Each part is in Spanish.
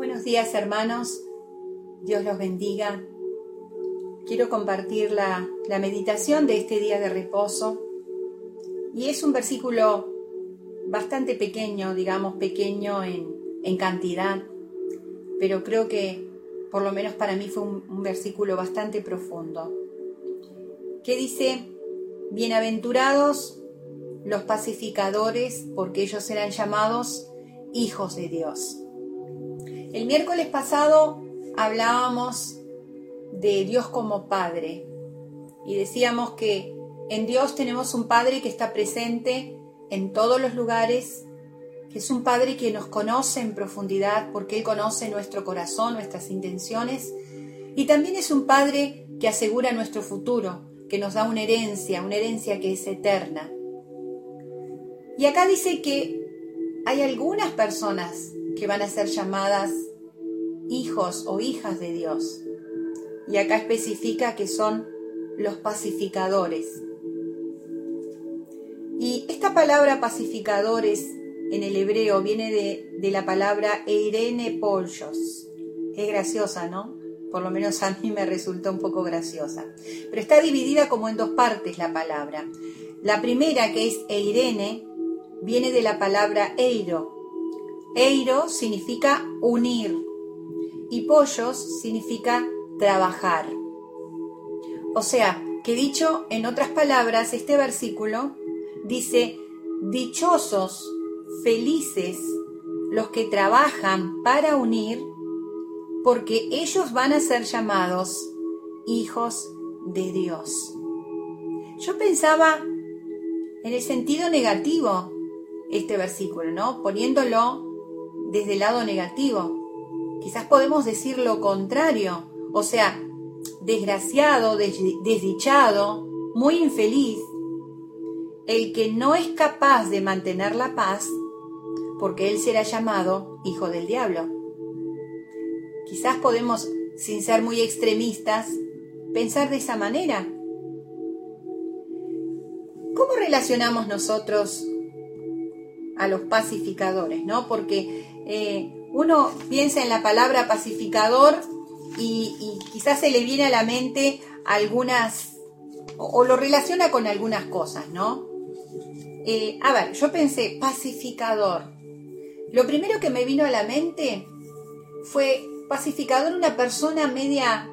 Buenos días hermanos, Dios los bendiga. Quiero compartir la, meditación de este día de reposo y es un versículo bastante pequeño, digamos pequeño en, cantidad, pero creo que por lo menos para mí fue un, un versículo bastante profundo, que dice, bienaventurados los pacificadores, porque ellos serán llamados hijos de Dios. El miércoles pasado hablábamos de Dios como Padre y decíamos que en Dios tenemos un Padre que está presente en todos los lugares, que es un Padre que nos conoce en profundidad porque Él conoce nuestro corazón, nuestras intenciones, y también es un Padre que asegura nuestro futuro, que nos da una herencia, una herencia que es eterna. Y acá dice que hay algunas personas que van a ser llamadas hijos o hijas de Dios. Y acá especifica que son los pacificadores. Y esta palabra pacificadores en el hebreo viene de, la palabra Eirene Pollos. Es graciosa, ¿no? Por lo menos a mí me resultó un poco graciosa. Pero está dividida como en dos partes la palabra. La primera, que es Eirene, viene de la palabra eiro. Eiro significa unir y pollos significa trabajar. O sea, que dicho en otras palabras, este versículo dice, dichosos, felices los que trabajan para unir, porque ellos van a ser llamados hijos de Dios. Yo pensaba en el sentido negativo este versículo, ¿no? Poniéndolo desde el lado negativo. Quizás podemos decir lo contrario, o sea, desgraciado, desdichado, muy infeliz, el que no es capaz de mantener la paz, porque él será llamado hijo del diablo. Quizás podemos, sin ser muy extremistas, pensar de esa manera. ¿Cómo relacionamos nosotros a los pacificadores, ¿no? Porque eh, uno piensa en la palabra pacificador y, quizás se le viene a la mente algunas, o, lo relaciona con algunas cosas, ¿no? Eh, a ver, yo pensé, pacificador. Lo primero que me vino a la mente fue pacificador una persona media,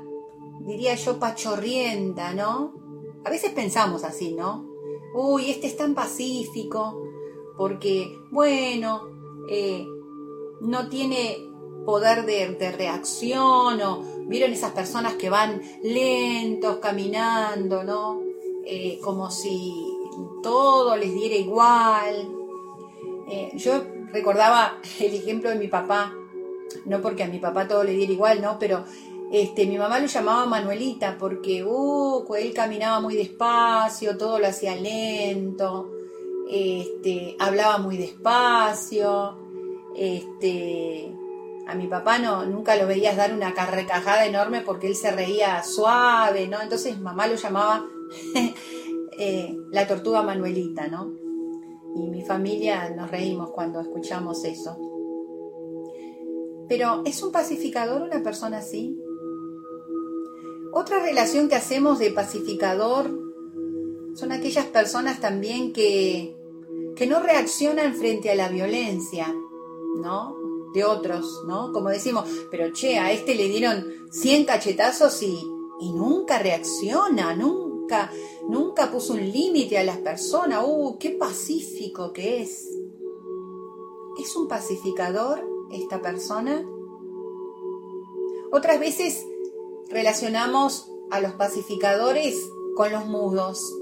diría yo, pachorrienta, ¿no? A veces pensamos así, ¿no? Uy, este es tan pacífico, porque, bueno, eh, no tiene poder de, reacción o vieron esas personas que van lentos caminando, ¿no? Eh, como si todo les diera igual. Eh, yo recordaba el ejemplo de mi papá, no porque a mi papá todo le diera igual, ¿no? Pero este, mi mamá lo llamaba Manuelita porque uh, él caminaba muy despacio, todo lo hacía lento este, hablaba muy despacio, este, a mi papá no, nunca lo veías dar una carrecajada enorme porque él se reía suave, ¿no? Entonces mamá lo llamaba eh, la tortuga Manuelita, ¿no? Y mi familia nos reímos cuando escuchamos eso. Pero ¿es un pacificador una persona así? Otra relación que hacemos de pacificador son aquellas personas también que que no reaccionan frente a la violencia, ¿no? De otros, ¿no? Como decimos, pero che, a este le dieron 100 cachetazos y, y nunca reacciona, nunca, nunca puso un límite a las personas. ¡Uh, qué pacífico que es! ¿Es un pacificador esta persona? Otras veces relacionamos a los pacificadores con los mudos,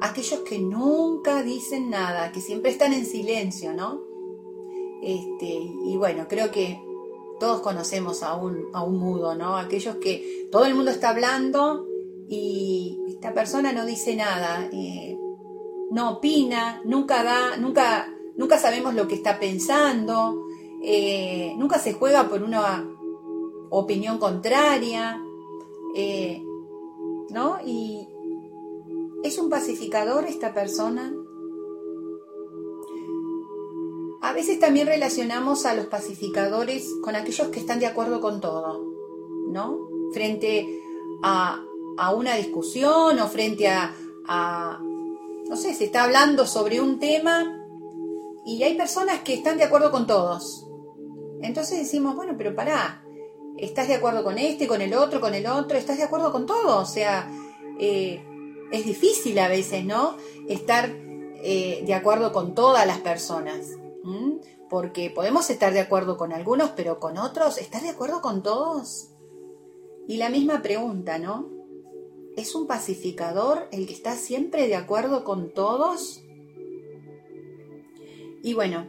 aquellos que nunca dicen nada, que siempre están en silencio, ¿no? Este, y bueno, creo que todos conocemos a un, a un mudo, ¿no? Aquellos que todo el mundo está hablando y esta persona no dice nada, eh, no opina, nunca da, nunca, nunca sabemos lo que está pensando, eh, nunca se juega por una opinión contraria, eh, ¿no? Y, ¿Es un pacificador esta persona? A veces también relacionamos a los pacificadores con aquellos que están de acuerdo con todo, ¿no? Frente a, una discusión o frente a, no sé, se está hablando sobre un tema y hay personas que están de acuerdo con todos. Entonces decimos, bueno, pero pará, ¿estás de acuerdo con este, con el otro, con el otro? ¿Estás de acuerdo con todo? O sea, eh, es difícil a veces, ¿no? Estar eh, de acuerdo con todas las personas. Porque podemos estar de acuerdo con algunos, pero con otros, ¿estás de acuerdo con todos? Y la misma pregunta, ¿no? ¿Es un pacificador el que está siempre de acuerdo con todos? Y bueno,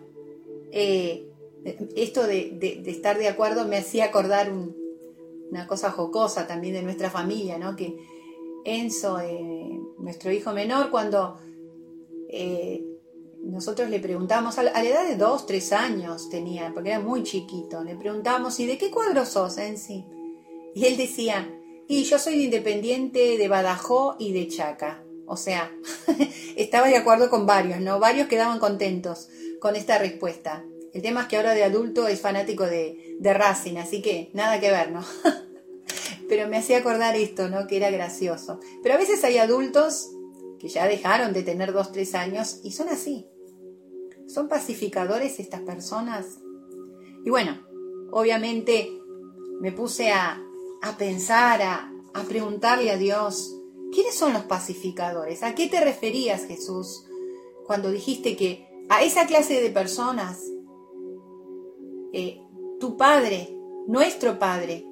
eh, esto de, estar de acuerdo me hacía acordar una cosa jocosa también de nuestra familia, ¿no? Que Enzo, eh, nuestro hijo menor, cuando eh, nosotros le preguntamos, a la, edad de dos, tres años tenía, porque era muy chiquito, le preguntamos, ¿y de qué cuadro sos, Enzi? Y él decía, y yo soy de Independiente, de Badajoz y de Chaca. O sea, estaba de acuerdo con varios, ¿no? Varios quedaban contentos con esta respuesta. El tema es que ahora de adulto es fanático de, de Racing, así que nada que ver, ¿no? Pero me hacía acordar esto, ¿no? Que era gracioso. Pero a veces hay adultos que ya dejaron de tener dos, tres años y son así. Son pacificadores estas personas. Y bueno, obviamente me puse a, a pensar, a, a preguntarle a Dios, ¿quiénes son los pacificadores? ¿A qué te referías, Jesús, cuando dijiste que a esa clase de personas eh, tu padre, nuestro padre,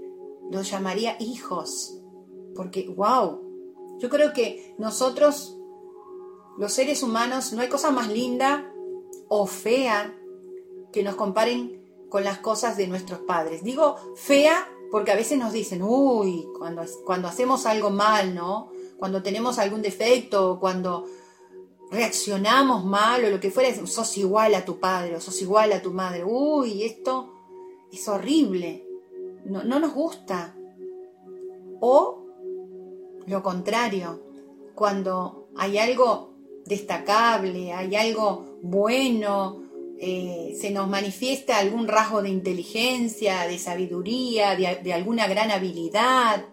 los llamaría hijos. Porque, wow, yo creo que nosotros, los seres humanos, no hay cosa más linda o fea que nos comparen con las cosas de nuestros padres. Digo fea porque a veces nos dicen, uy, cuando, cuando hacemos algo mal, ¿no? Cuando tenemos algún defecto, cuando reaccionamos mal o lo que fuera, sos igual a tu padre o sos igual a tu madre. Uy, esto es horrible. No, no nos gusta. O lo contrario, cuando hay algo destacable, hay algo bueno, eh, se nos manifiesta algún rasgo de inteligencia, de sabiduría, de, de alguna gran habilidad,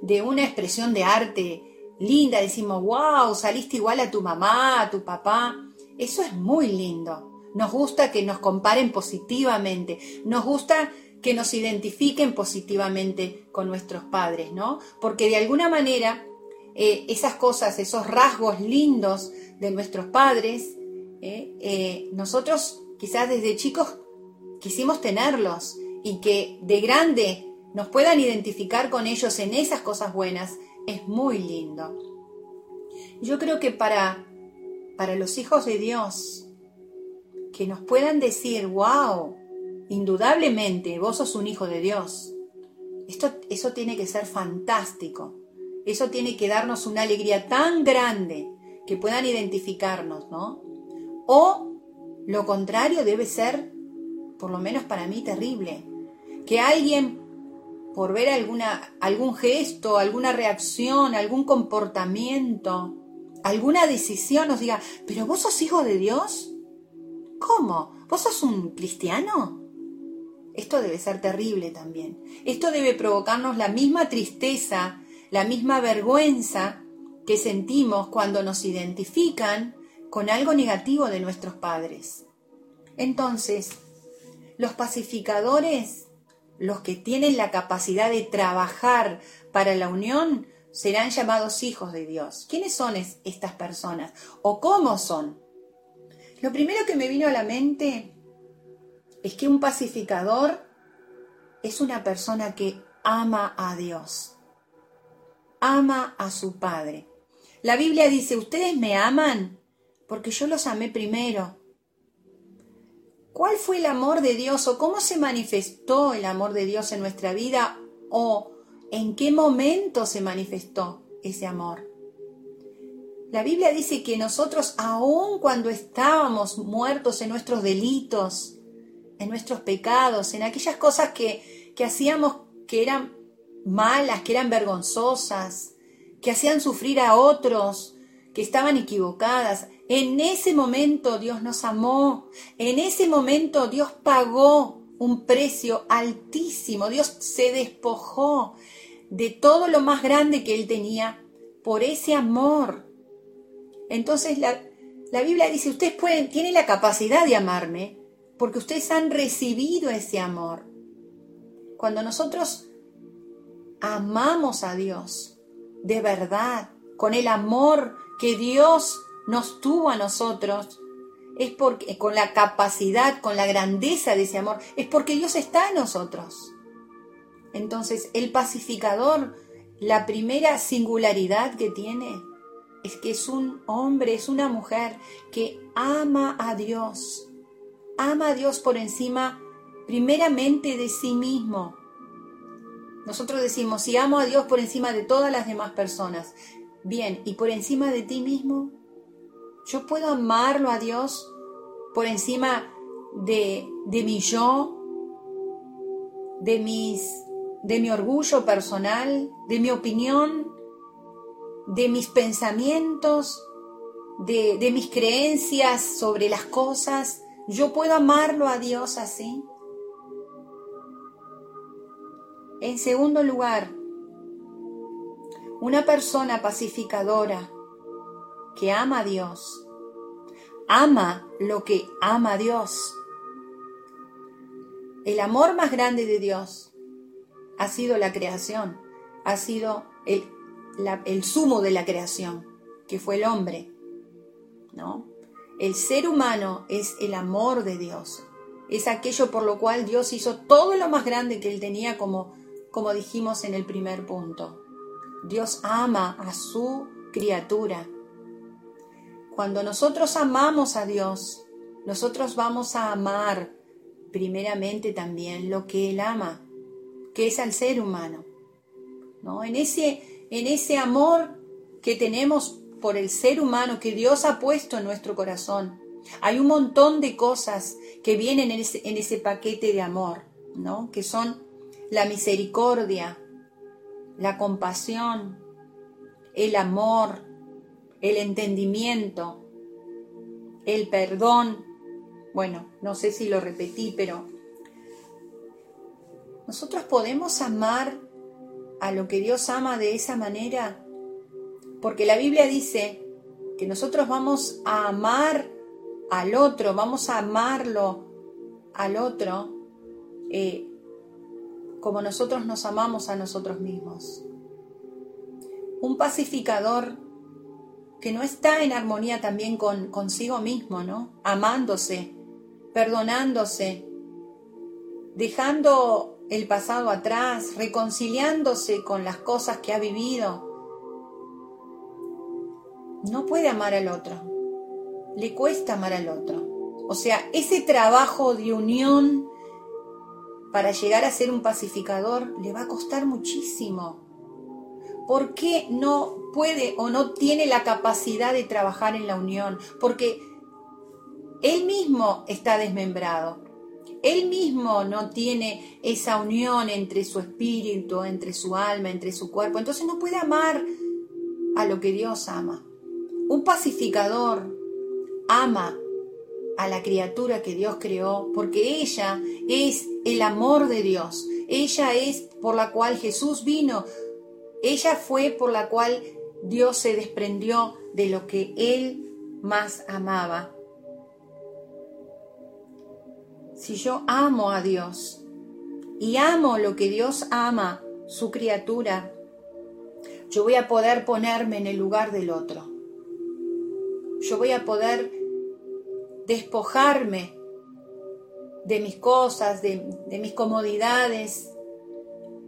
de una expresión de arte linda, decimos, wow, saliste igual a tu mamá, a tu papá. Eso es muy lindo. Nos gusta que nos comparen positivamente, nos gusta que nos identifiquen positivamente con nuestros padres, ¿no? Porque de alguna manera eh, esas cosas, esos rasgos lindos de nuestros padres, eh, eh, nosotros quizás desde chicos quisimos tenerlos y que de grande nos puedan identificar con ellos en esas cosas buenas es muy lindo. Yo creo que para, para los hijos de Dios, que nos puedan decir, wow, indudablemente vos sos un hijo de Dios, esto, eso tiene que ser fantástico. Eso tiene que darnos una alegría tan grande que puedan identificarnos, ¿no? O lo contrario debe ser, por lo menos para mí, terrible. Que alguien por ver alguna, algún gesto, alguna reacción, algún comportamiento, alguna decisión, nos diga, pero vos sos hijo de Dios. ¿Cómo? ¿Vos sos un cristiano? Esto debe ser terrible también. Esto debe provocarnos la misma tristeza, la misma vergüenza que sentimos cuando nos identifican con algo negativo de nuestros padres. Entonces, los pacificadores los que tienen la capacidad de trabajar para la unión serán llamados hijos de Dios. ¿Quiénes son estas personas? ¿O cómo son? Lo primero que me vino a la mente es que un pacificador es una persona que ama a Dios, ama a su Padre. La Biblia dice, ustedes me aman porque yo los amé primero. ¿Cuál fue el amor de Dios o cómo se manifestó el amor de Dios en nuestra vida o en qué momento se manifestó ese amor? La Biblia dice que nosotros, aun cuando estábamos muertos en nuestros delitos, en nuestros pecados, en aquellas cosas que, que hacíamos que eran malas, que eran vergonzosas, que hacían sufrir a otros, que estaban equivocadas, En ese momento Dios nos amó, en ese momento Dios pagó un precio altísimo, Dios se despojó de todo lo más grande que Él tenía por ese amor. Entonces la, la Biblia dice, ustedes pueden, tienen la capacidad de amarme porque ustedes han recibido ese amor. Cuando nosotros amamos a Dios de verdad, con el amor que Dios nos tuvo a nosotros, es porque con la capacidad, con la grandeza de ese amor, es porque Dios está en nosotros. Entonces, el pacificador, la primera singularidad que tiene es que es un hombre, es una mujer que ama a Dios, ama a Dios por encima primeramente de sí mismo. Nosotros decimos, si amo a Dios por encima de todas las demás personas, bien, ¿y por encima de ti mismo? ¿Yo puedo amarlo a Dios por encima de, de mi yo, de, mis, de mi orgullo personal, de mi opinión, de mis pensamientos, de, de mis creencias sobre las cosas? ¿Yo puedo amarlo a Dios así? En segundo lugar, una persona pacificadora que ama a Dios, ama lo que ama a Dios. El amor más grande de Dios ha sido la creación, ha sido el, el sumo de la creación, que fue el hombre. ¿no? El ser humano es el amor de Dios, es aquello por lo cual Dios hizo todo lo más grande que él tenía como como dijimos en el primer punto. Dios ama a su criatura. Cuando nosotros amamos a Dios, nosotros vamos a amar primeramente también lo que Él ama, que es al ser humano. ¿no? En, ese, en ese amor que tenemos por el ser humano que Dios ha puesto en nuestro corazón, hay un montón de cosas que vienen en ese, en ese paquete de amor, ¿no? que son la misericordia, la compasión, el amor, el entendimiento, el perdón. Bueno, no sé si lo repetí, pero nosotros podemos amar a lo que Dios ama de esa manera, porque la Biblia dice que nosotros vamos a amar al otro, vamos a amarlo al otro eh, como nosotros nos amamos a nosotros mismos. Un pacificador que no está en armonía también con consigo mismo, ¿no? Amándose, perdonándose, dejando el pasado atrás, reconciliándose con las cosas que ha vivido. No puede amar al otro. Le cuesta amar al otro. O sea, ese trabajo de unión para llegar a ser un pacificador le va a costar muchísimo. ¿Por qué no puede o no tiene la capacidad de trabajar en la unión? Porque él mismo está desmembrado. Él mismo no tiene esa unión entre su espíritu, entre su alma, entre su cuerpo. Entonces no puede amar a lo que Dios ama. Un pacificador ama a la criatura que Dios creó, porque ella es el amor de Dios, ella es por la cual Jesús vino, ella fue por la cual Dios se desprendió de lo que Él más amaba. Si yo amo a Dios y amo lo que Dios ama, su criatura, yo voy a poder ponerme en el lugar del otro. Yo voy a poder despojarme de mis cosas, de, mis comodidades,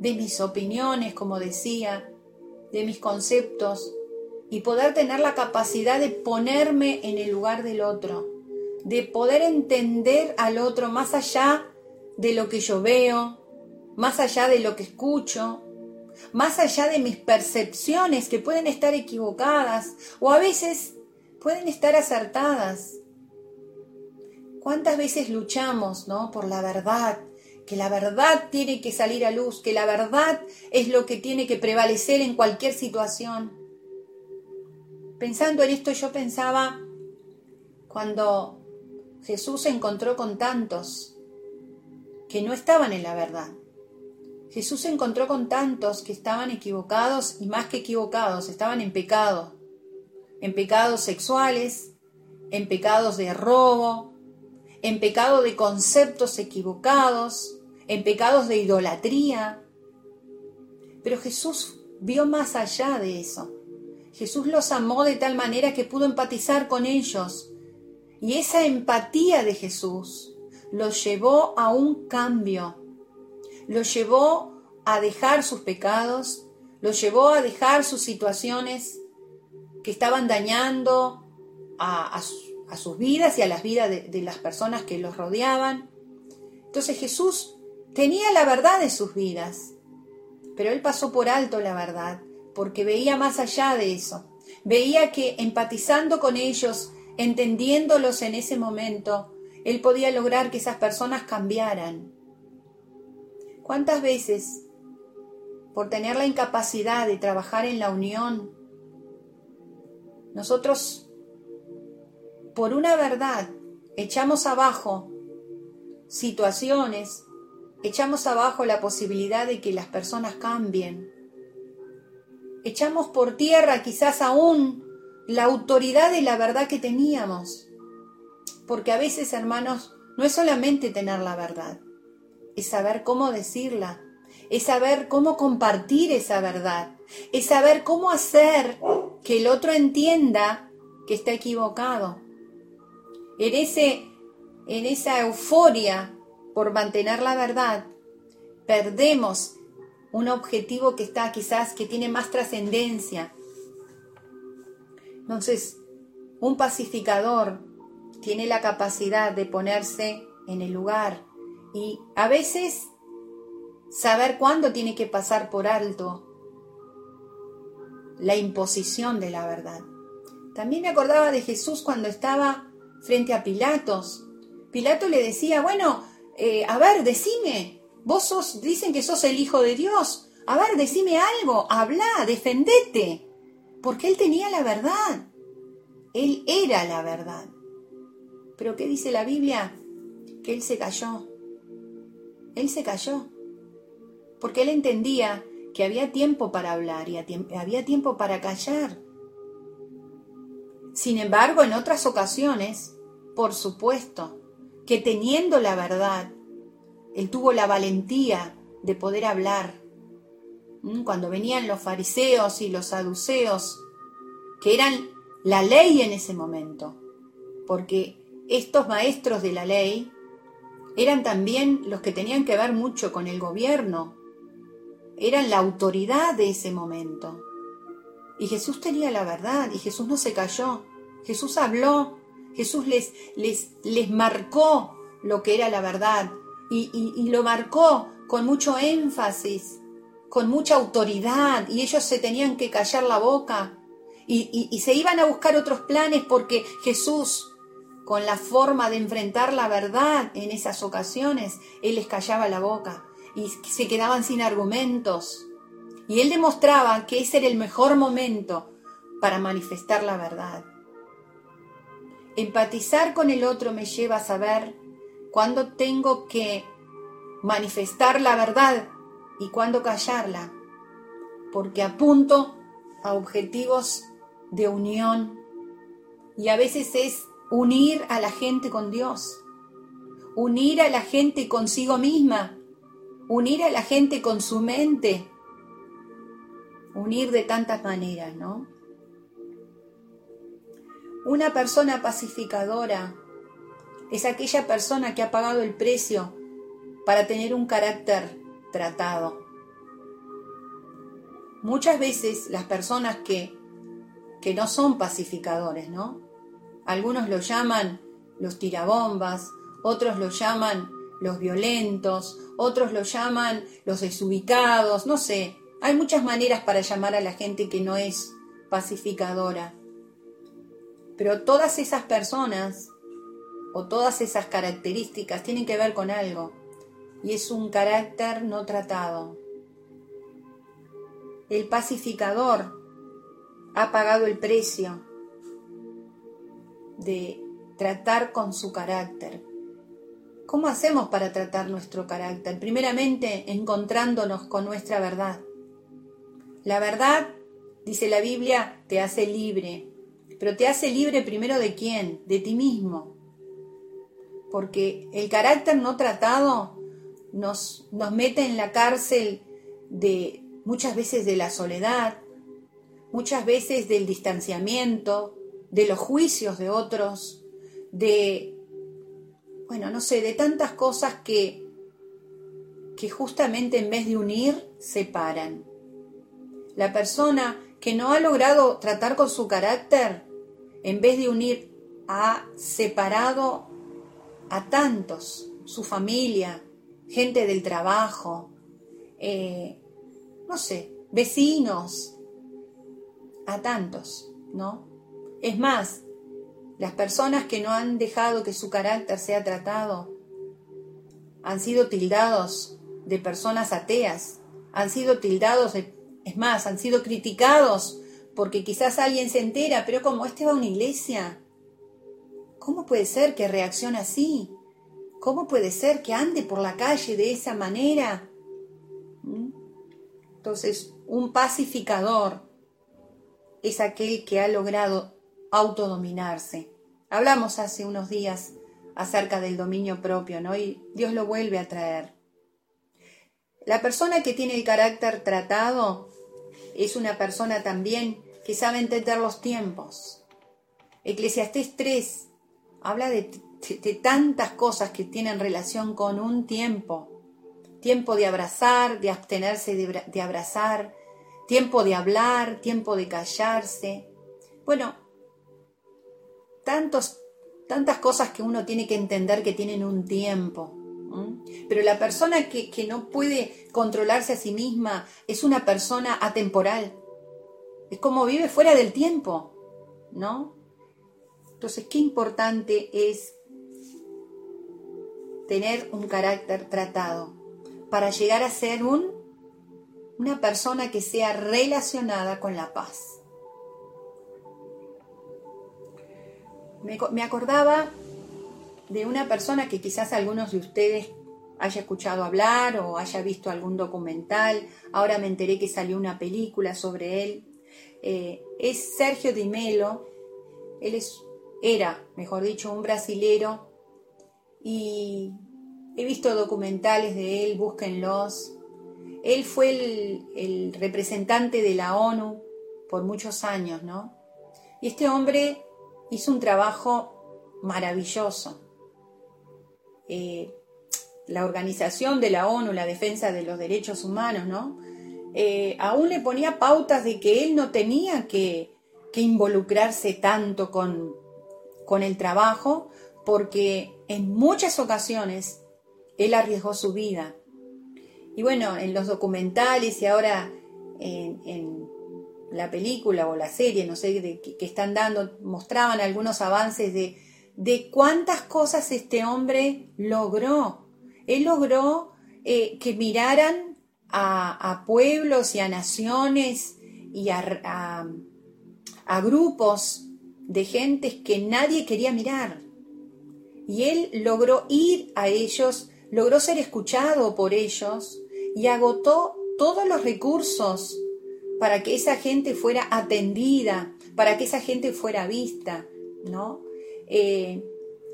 de mis opiniones, como decía, de mis conceptos, y poder tener la capacidad de ponerme en el lugar del otro, de poder entender al otro más allá de lo que yo veo, más allá de lo que escucho, más allá de mis percepciones que pueden estar equivocadas o a veces pueden estar acertadas. ¿Cuántas veces luchamos, ¿no? por la verdad? Que la verdad tiene que salir a luz, que la verdad es lo que tiene que prevalecer en cualquier situación. Pensando en esto yo pensaba cuando Jesús se encontró con tantos que no estaban en la verdad. Jesús se encontró con tantos que estaban equivocados y más que equivocados, estaban en pecado, en pecados sexuales, en pecados de robo, en pecado de conceptos equivocados, en pecados de idolatría. Pero Jesús vio más allá de eso. Jesús los amó de tal manera que pudo empatizar con ellos. Y esa empatía de Jesús los llevó a un cambio. Los llevó a dejar sus pecados, los llevó a dejar sus situaciones que estaban dañando a, sus vidas y a las vidas de las personas que los rodeaban. Entonces Jesús tenía la verdad de sus vidas, pero él pasó por alto la verdad porque veía más allá de eso. Veía que empatizando con ellos, entendiéndolos en ese momento, él podía lograr que esas personas cambiaran. ¿Cuántas veces, por tener la incapacidad de trabajar en la unión, nosotros, por una verdad, echamos abajo situaciones, echamos abajo la posibilidad de que las personas cambien? echamos por tierra quizás aún la autoridad de la verdad que teníamos. Porque a veces, hermanos, no es solamente tener la verdad, es saber cómo decirla, es saber cómo compartir esa verdad, es saber cómo hacer que el otro entienda que está equivocado. En, ese, en esa euforia por mantener la verdad, perdemos un objetivo que está quizás que tiene más trascendencia. Entonces, un pacificador tiene la capacidad de ponerse en el lugar y a veces saber cuándo tiene que pasar por alto la imposición de la verdad. También me acordaba de Jesús cuando estaba frente a Pilatos. Pilato le decía, bueno, eh, a ver, decime, Vos dicen que sos el Hijo de Dios. A ver, decime algo, habla, defendete. Porque él tenía la verdad. Él era la verdad. Pero ¿qué dice la Biblia? Que él se cayó. Él se cayó. Porque él entendía que había tiempo para hablar y había tiempo para callar. Sin embargo, en otras ocasiones, por supuesto, que teniendo la verdad, él tuvo la valentía de poder hablar. ¿Mm? Cuando venían los fariseos y los saduceos, que eran la ley en ese momento, porque estos maestros de la ley eran también los que tenían que ver mucho con el gobierno, eran la autoridad de ese momento. Y Jesús tenía la verdad y Jesús no se cayó, Jesús habló, Jesús les, les, les marcó lo que era la verdad, y, lo marcó con mucho énfasis, con mucha autoridad, y ellos se tenían que callar la boca y, y, se iban a buscar otros planes porque Jesús, con la forma de enfrentar la verdad en esas ocasiones, Él les callaba la boca y se quedaban sin argumentos. Y Él demostraba que ese era el mejor momento para manifestar la verdad. Empatizar con el otro me lleva a saber cuándo tengo que manifestar la verdad y cuándo callarla, porque apunto a objetivos de unión y a veces es unir a la gente con Dios, unir a la gente consigo misma, unir a la gente con su mente, unir de tantas maneras, ¿no? Una persona pacificadora es aquella persona que ha pagado el precio para tener un carácter tratado. Muchas veces las personas que, que no son pacificadores, ¿no? Algunos lo llaman los tirabombas, otros lo llaman los violentos, otros lo llaman los desubicados, no sé. Hay muchas maneras para llamar a la gente que no es pacificadora. Pero todas esas personas o todas esas características tienen que ver con algo y es un carácter no tratado. El pacificador ha pagado el precio de tratar con su carácter. ¿Cómo hacemos para tratar nuestro carácter? Primeramente, encontrándonos con nuestra verdad. La verdad, dice la Biblia, te hace libre. Pero te hace libre primero de quién? De ti mismo. Porque el carácter no tratado nos, nos mete en la cárcel de muchas veces de la soledad, muchas veces del distanciamiento, de los juicios de otros, de, bueno, no sé, de tantas cosas que, que justamente en vez de unir, separan. La persona que no ha logrado tratar con su carácter, en vez de unir, ha separado a tantos, su familia, gente del trabajo, eh, no sé, vecinos, a tantos, ¿no? Es más, las personas que no han dejado que su carácter sea tratado han sido tildados de personas ateas, han sido tildados de, es más, han sido criticados porque quizás alguien se entera, pero como este va a una iglesia, ¿cómo puede ser que reaccione así? ¿Cómo puede ser que ande por la calle de esa manera? ¿Mm? Entonces, un pacificador es aquel que ha logrado autodominarse. Hablamos hace unos días acerca del dominio propio, ¿no? Y Dios lo vuelve a traer. La persona que tiene el carácter tratado es una persona también que sabe entender los tiempos. Eclesiastés 3 habla de, tantas cosas que tienen relación con un tiempo. Tiempo de abrazar, de abstenerse de, de abrazar, tiempo de hablar, tiempo de callarse. Bueno, tantos, tantas cosas que uno tiene que entender que tienen un tiempo. Pero la persona que, que no puede controlarse a sí misma es una persona atemporal. Es como vive fuera del tiempo, ¿no? Entonces, qué importante es tener un carácter tratado para llegar a ser un una persona que sea relacionada con la paz. Me, acordaba de una persona que quizás algunos de ustedes haya escuchado hablar o haya visto algún documental. Ahora me enteré que salió una película sobre él. Eh, es Sergio Di Melo. Él es, era, mejor dicho, un brasilero. Y he visto documentales de él, búsquenlos. Él fue el, representante de la ONU por muchos años, ¿no? Y este hombre hizo un trabajo maravilloso. Eh, la organización de la ONU, la defensa de los derechos humanos, ¿no? Eh, aún le ponía pautas de que él no tenía que, involucrarse tanto con, con el trabajo, porque en muchas ocasiones él arriesgó su vida y bueno, en los documentales y ahora en, la película o la serie, no sé, que, están dando, mostraban algunos avances de, de cuántas cosas este hombre logró. Él logró eh, que miraran a, pueblos y a naciones y a, a grupos de gentes que nadie quería mirar. Y él logró ir a ellos, logró ser escuchado por ellos y agotó todos los recursos para que esa gente fuera atendida, para que esa gente fuera vista, ¿no? Eh,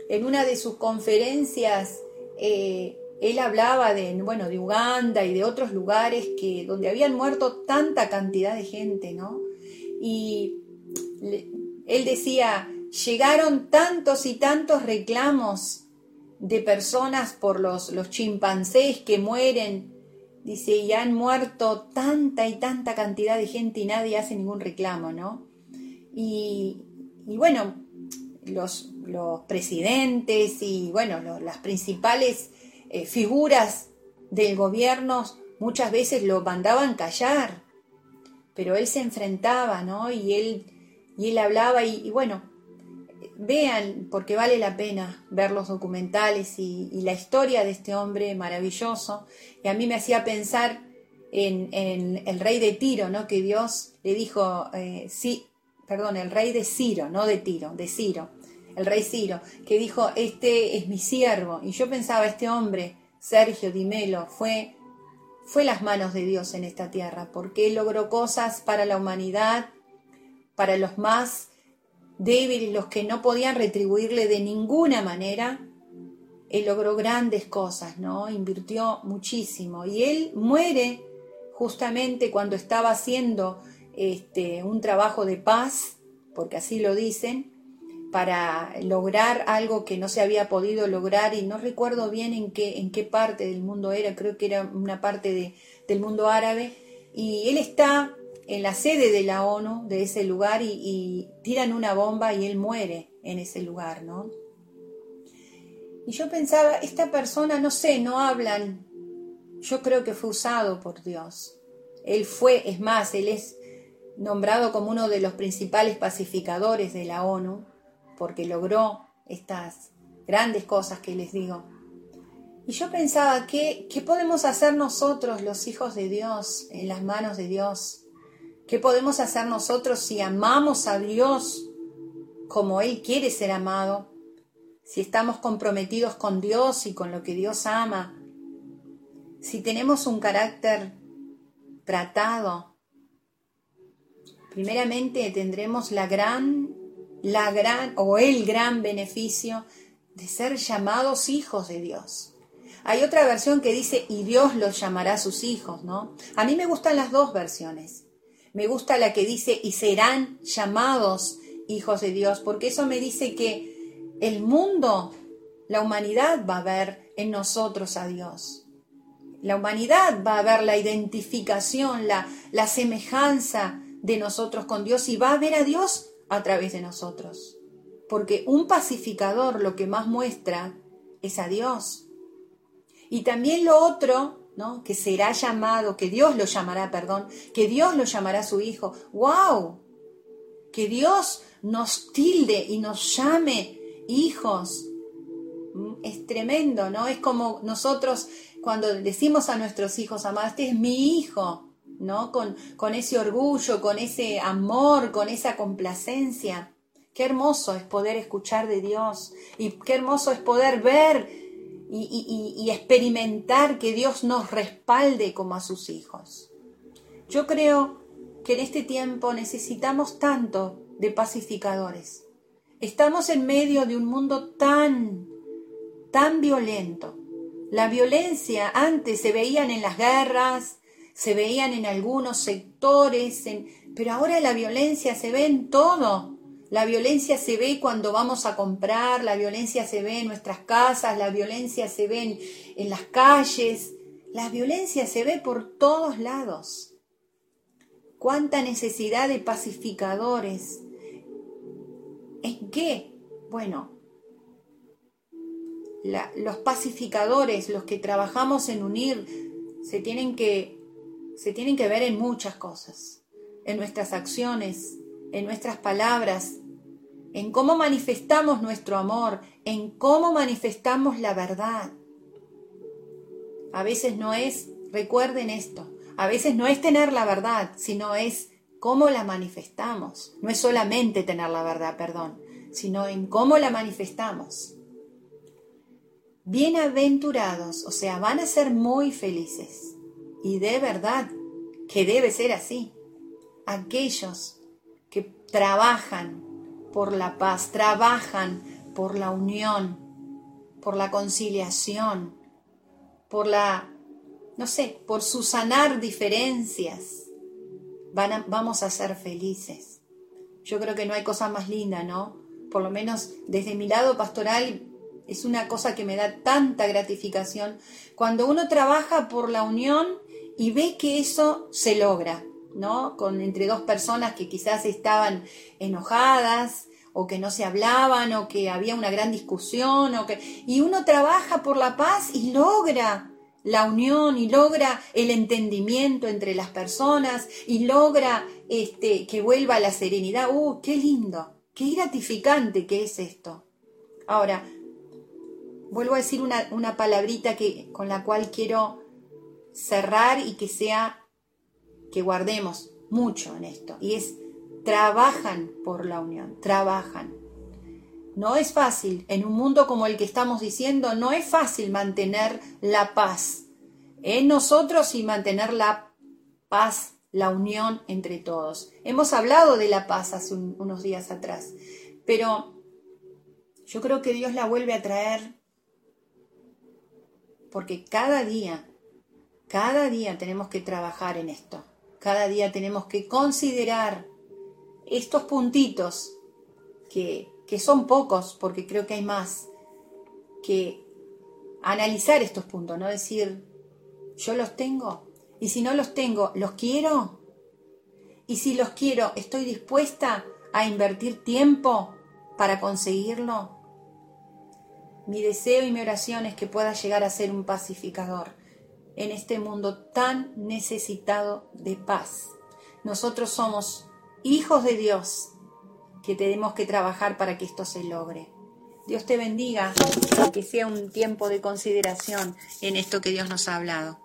en una de sus conferencias, eh, él hablaba de, bueno, de Uganda y de otros lugares que, donde habían muerto tanta cantidad de gente, ¿no? Y él decía, llegaron tantos y tantos reclamos de personas por los, los chimpancés que mueren Dice, y han muerto tanta y tanta cantidad de gente y nadie hace ningún reclamo, ¿no? Y, bueno, los, presidentes y bueno, las principales eh, figuras del gobierno muchas veces lo mandaban callar, pero él se enfrentaba, ¿no? Y él, y él hablaba y bueno, vean, porque vale la pena ver los documentales y, la historia de este hombre maravilloso. Y a mí me hacía pensar en, el rey de Tiro, ¿no? Que Dios le dijo, eh, sí, perdón, el rey de Ciro, no de Tiro, de Ciro. El rey Ciro, que dijo, este es mi siervo. Y yo pensaba, este hombre, Sergio Dimelo, fue, fue las manos de Dios en esta tierra, porque él logró cosas para la humanidad, para los más débiles, los que no podían retribuirle de ninguna manera. Él logró grandes cosas, ¿no? Invirtió muchísimo. Y él muere justamente cuando estaba haciendo este, un trabajo de paz, porque así lo dicen, para lograr algo que no se había podido lograr y no recuerdo bien en qué, en qué parte del mundo era, creo que era una parte del mundo árabe, y él está en la sede de la ONU, de ese lugar, y, y tiran una bomba y él muere en ese lugar, ¿no? Y yo pensaba, esta persona, no sé, no hablan, yo creo que fue usado por Dios. Él fue, es más, él es nombrado como uno de los principales pacificadores de la ONU, porque logró estas grandes cosas que les digo. Y yo pensaba, ¿qué, ¿qué podemos hacer nosotros, los hijos de Dios, en las manos de Dios? ¿Qué podemos hacer nosotros si amamos a Dios como Él quiere ser amado? Si estamos comprometidos con Dios y con lo que Dios ama. Si tenemos un carácter tratado, primeramente tendremos la gran, la gran o el gran beneficio de ser llamados hijos de Dios. Hay otra versión que dice, y Dios los llamará a sus hijos, ¿no? A mí me gustan las dos versiones. Me gusta la que dice, y serán llamados hijos de Dios, porque eso me dice que el mundo, la humanidad va a ver en nosotros a Dios. La humanidad va a ver la identificación, la, la semejanza de nosotros con Dios y va a ver a Dios a través de nosotros. Porque un pacificador lo que más muestra es a Dios. Y también lo otro, ¿no? Que será llamado, que Dios lo llamará, perdón, que Dios lo llamará su hijo. ¡Wow! Que Dios nos tilde y nos llame hijos. Mm, es tremendo, ¿no? Es como nosotros cuando decimos a nuestros hijos, amados, este es mi hijo. ¿No? Con, con ese orgullo, con ese amor, con esa complacencia. Qué hermoso es poder escuchar de Dios y qué hermoso es poder ver y, y, experimentar que Dios nos respalde como a sus hijos. Yo creo que en este tiempo necesitamos tanto de pacificadores. Estamos en medio de un mundo tan, tan violento. La violencia antes se veían en las guerras, se veían en algunos sectores, pero ahora la violencia se ve en todo. La violencia se ve cuando vamos a comprar, la violencia se ve en nuestras casas, la violencia se ve en, en las calles, la violencia se ve por todos lados. Cuánta necesidad de pacificadores. ¿En qué? Bueno, los pacificadores, los que trabajamos en unir, se tienen que se tienen que ver en muchas cosas, en nuestras acciones, en nuestras palabras, en cómo manifestamos nuestro amor, en cómo manifestamos la verdad. A veces no es, recuerden esto, a veces no es tener la verdad, sino es cómo la manifestamos. No es solamente tener la verdad, perdón, sino en cómo la manifestamos. Bienaventurados, o sea, van a ser muy felices y de verdad que debe ser así. Aquellos que trabajan por la paz, trabajan por la unión, por la conciliación, por la, no sé, por su sanar diferencias, van vamos a ser felices. Yo creo que no hay cosa más linda, ¿no? Por lo menos desde mi lado pastoral es una cosa que me da tanta gratificación. Cuando uno trabaja por la unión y ve que eso se logra, ¿no? Con entre dos personas que quizás estaban enojadas o que no se hablaban o que había una gran discusión o que y uno trabaja por la paz y logra la unión y logra el entendimiento entre las personas y logra este que vuelva la serenidad. ¡Uh, qué lindo! Qué gratificante que es esto. Ahora, vuelvo a decir una, una palabrita que, con la cual quiero cerrar y que sea, que guardemos mucho en esto. Y es, trabajan por la unión, trabajan. no es fácil, en un mundo como el que estamos diciendo, no es fácil mantener la paz en nosotros y mantener la paz, la unión entre todos. Hemos hablado de la paz hace unos días atrás, pero yo creo que Dios la vuelve a traer porque cada día, cada día tenemos que trabajar en esto. Cada día tenemos que considerar estos puntitos que, que son pocos, porque creo que hay más, que analizar estos puntos, no decir, yo los tengo, y si no los tengo, ¿los quiero? Y si los quiero, ¿estoy dispuesta a invertir tiempo para conseguirlo? Mi deseo y mi oración es que pueda llegar a ser un pacificador en este mundo tan necesitado de paz. Nosotros somos hijos de Dios que tenemos que trabajar para que esto se logre. Dios te bendiga, que sea un tiempo de consideración en esto que Dios nos ha hablado.